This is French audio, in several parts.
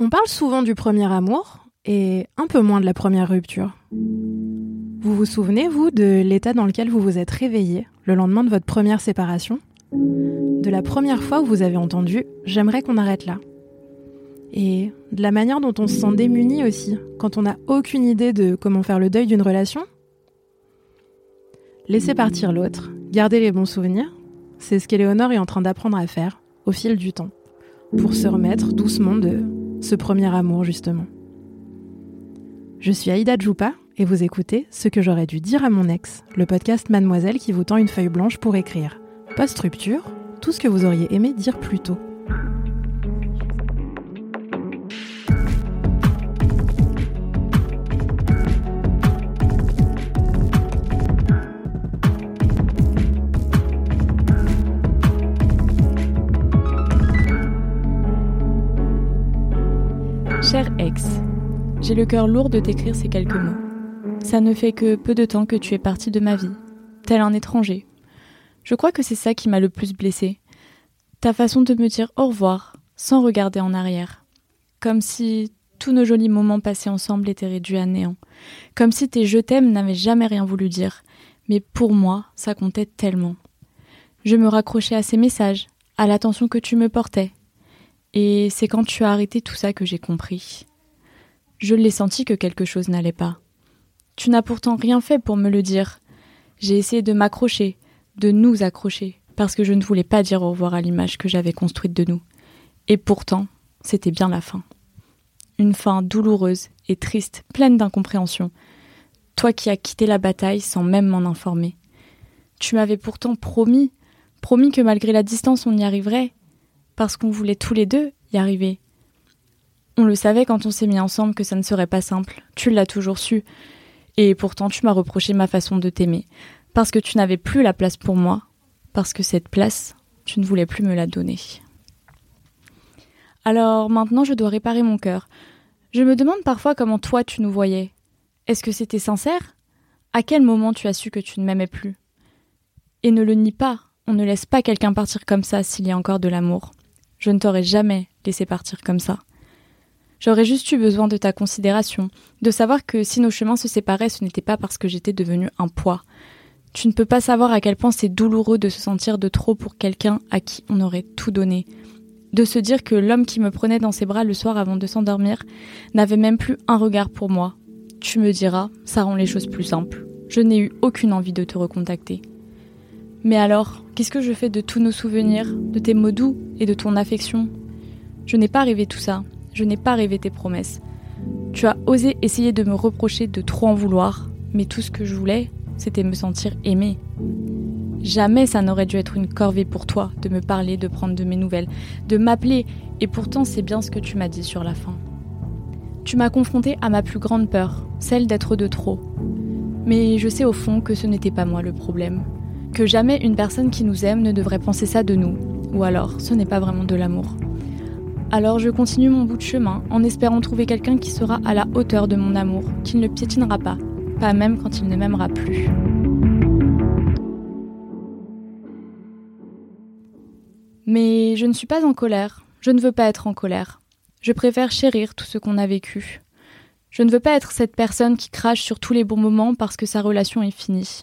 On parle souvent du premier amour et un peu moins de la première rupture. Vous vous souvenez, vous, de l'état dans lequel vous vous êtes réveillé le lendemain de votre première séparation? De la première fois où vous avez entendu ⁇ J'aimerais qu'on arrête là ⁇ Et de la manière dont on se sent démuni aussi, quand on n'a aucune idée de comment faire le deuil d'une relation? Laisser partir l'autre, garder les bons souvenirs, c'est ce qu'Éléonore est en train d'apprendre à faire au fil du temps, pour se remettre doucement de ce premier amour justement. Je suis Aïda Djoupa et vous écoutez Ce que j'aurais dû dire à mon ex, le podcast Mademoiselle qui vous tend une feuille blanche pour écrire. Post-rupture, tout ce que vous auriez aimé dire plus tôt. Cher ex, j'ai le cœur lourd de t'écrire ces quelques mots. Ça ne fait que peu de temps que tu es parti de ma vie, tel un étranger. Je crois que c'est ça qui m'a le plus blessé. Ta façon de me dire au revoir, sans regarder en arrière. Comme si tous nos jolis moments passés ensemble étaient réduits à néant. Comme si tes je t'aime n'avaient jamais rien voulu dire. Mais pour moi, ça comptait tellement. Je me raccrochais à ces messages, à l'attention que tu me portais, et c'est quand tu as arrêté tout ça que j'ai compris. Je l'ai senti que quelque chose n'allait pas. Tu n'as pourtant rien fait pour me le dire. J'ai essayé de m'accrocher, de nous accrocher, parce que je ne voulais pas dire au revoir à l'image que j'avais construite de nous. Et pourtant, c'était bien la fin. Une fin douloureuse et triste, pleine d'incompréhension. Toi qui as quitté la bataille sans même m'en informer. Tu m'avais pourtant promis, promis que malgré la distance on y arriverait, parce qu'on voulait tous les deux y arriver. On le savait quand on s'est mis ensemble que ça ne serait pas simple, tu l'as toujours su, et pourtant tu m'as reproché ma façon de t'aimer, parce que tu n'avais plus la place pour moi, parce que cette place, tu ne voulais plus me la donner. Alors maintenant je dois réparer mon cœur. Je me demande parfois comment toi tu nous voyais. Est-ce que c'était sincère? À quel moment tu as su que tu ne m'aimais plus? Et ne le nie pas, on ne laisse pas quelqu'un partir comme ça s'il y a encore de l'amour. Je ne t'aurais jamais laissé partir comme ça. J'aurais juste eu besoin de ta considération, de savoir que si nos chemins se séparaient, ce n'était pas parce que j'étais devenu un poids. Tu ne peux pas savoir à quel point c'est douloureux de se sentir de trop pour quelqu'un à qui on aurait tout donné. De se dire que l'homme qui me prenait dans ses bras le soir avant de s'endormir n'avait même plus un regard pour moi. Tu me diras, ça rend les choses plus simples. Je n'ai eu aucune envie de te recontacter. Mais alors, qu'est-ce que je fais de tous nos souvenirs, de tes mots doux et de ton affection? Je n'ai pas rêvé tout ça, je n'ai pas rêvé tes promesses. Tu as osé essayer de me reprocher de trop en vouloir, mais tout ce que je voulais, c'était me sentir aimée. Jamais ça n'aurait dû être une corvée pour toi de me parler, de prendre de mes nouvelles, de m'appeler, et pourtant c'est bien ce que tu m'as dit sur la fin. Tu m'as confrontée à ma plus grande peur, celle d'être de trop. Mais je sais au fond que ce n'était pas moi le problème que jamais une personne qui nous aime ne devrait penser ça de nous, ou alors ce n'est pas vraiment de l'amour. Alors je continue mon bout de chemin en espérant trouver quelqu'un qui sera à la hauteur de mon amour, qui ne piétinera pas, pas même quand il ne m'aimera plus. Mais je ne suis pas en colère, je ne veux pas être en colère. Je préfère chérir tout ce qu'on a vécu. Je ne veux pas être cette personne qui crache sur tous les bons moments parce que sa relation est finie.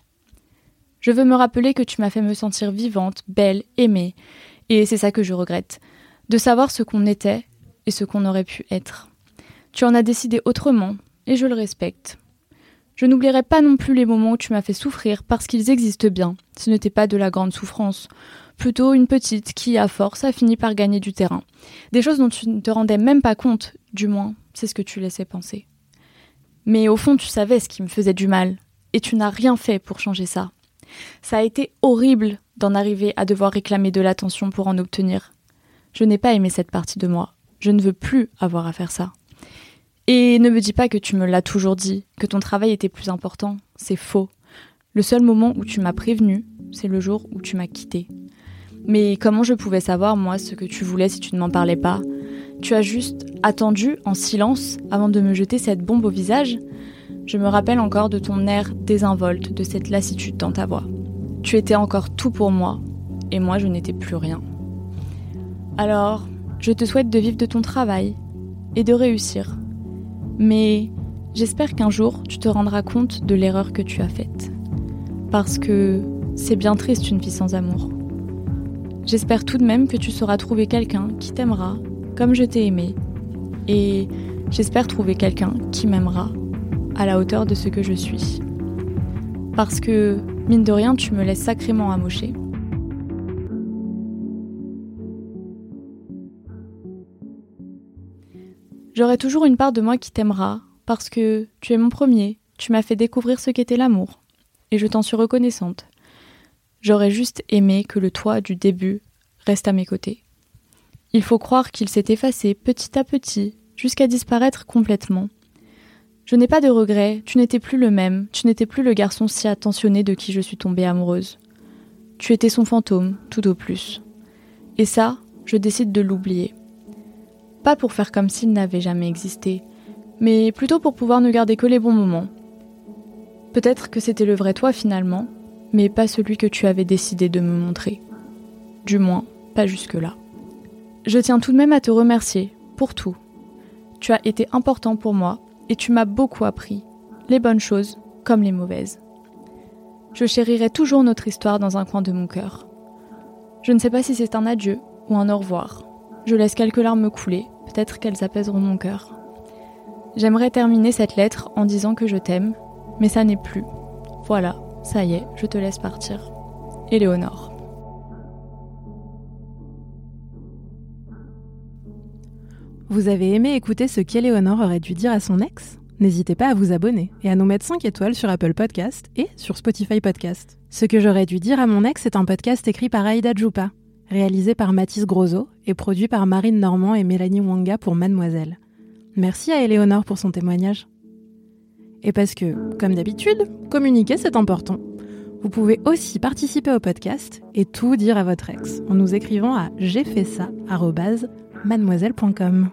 Je veux me rappeler que tu m'as fait me sentir vivante, belle, aimée. Et c'est ça que je regrette. De savoir ce qu'on était et ce qu'on aurait pu être. Tu en as décidé autrement, et je le respecte. Je n'oublierai pas non plus les moments où tu m'as fait souffrir parce qu'ils existent bien. Ce n'était pas de la grande souffrance, plutôt une petite qui, à force, a fini par gagner du terrain. Des choses dont tu ne te rendais même pas compte, du moins, c'est ce que tu laissais penser. Mais au fond, tu savais ce qui me faisait du mal, et tu n'as rien fait pour changer ça. Ça a été horrible d'en arriver à devoir réclamer de l'attention pour en obtenir. Je n'ai pas aimé cette partie de moi. Je ne veux plus avoir à faire ça. Et ne me dis pas que tu me l'as toujours dit, que ton travail était plus important. C'est faux. Le seul moment où tu m'as prévenu, c'est le jour où tu m'as quitté. Mais comment je pouvais savoir, moi, ce que tu voulais si tu ne m'en parlais pas? Tu as juste attendu en silence avant de me jeter cette bombe au visage? Je me rappelle encore de ton air désinvolte, de cette lassitude dans ta voix. Tu étais encore tout pour moi, et moi je n'étais plus rien. Alors, je te souhaite de vivre de ton travail, et de réussir. Mais j'espère qu'un jour tu te rendras compte de l'erreur que tu as faite. Parce que c'est bien triste une vie sans amour. J'espère tout de même que tu sauras trouver quelqu'un qui t'aimera comme je t'ai aimé. Et j'espère trouver quelqu'un qui m'aimera à la hauteur de ce que je suis. Parce que, mine de rien, tu me laisses sacrément amocher. J'aurai toujours une part de moi qui t'aimera, parce que tu es mon premier, tu m'as fait découvrir ce qu'était l'amour, et je t'en suis reconnaissante. J'aurais juste aimé que le toi du début reste à mes côtés. Il faut croire qu'il s'est effacé petit à petit, jusqu'à disparaître complètement. Je n'ai pas de regrets, tu n'étais plus le même, tu n'étais plus le garçon si attentionné de qui je suis tombée amoureuse. Tu étais son fantôme, tout au plus. Et ça, je décide de l'oublier. Pas pour faire comme s'il n'avait jamais existé, mais plutôt pour pouvoir ne garder que les bons moments. Peut-être que c'était le vrai toi finalement, mais pas celui que tu avais décidé de me montrer. Du moins, pas jusque-là. Je tiens tout de même à te remercier pour tout. Tu as été important pour moi et tu m'as beaucoup appris, les bonnes choses comme les mauvaises. Je chérirai toujours notre histoire dans un coin de mon cœur. Je ne sais pas si c'est un adieu ou un au revoir. Je laisse quelques larmes couler, peut-être qu'elles apaiseront mon cœur. J'aimerais terminer cette lettre en disant que je t'aime, mais ça n'est plus. Voilà, ça y est, je te laisse partir. Éléonore. Vous avez aimé écouter ce qu'Éléonore aurait dû dire à son ex? N'hésitez pas à vous abonner et à nous mettre 5 étoiles sur Apple Podcast et sur Spotify Podcast. Ce que j'aurais dû dire à mon ex est un podcast écrit par Aïda Djoupa, réalisé par Mathis Grosso et produit par Marine Normand et Mélanie Wanga pour Mademoiselle. Merci à Éléonore pour son témoignage. Et parce que, comme d'habitude, communiquer c'est important. Vous pouvez aussi participer au podcast et tout dire à votre ex en nous écrivant à j'ai fait ça mademoiselle.com.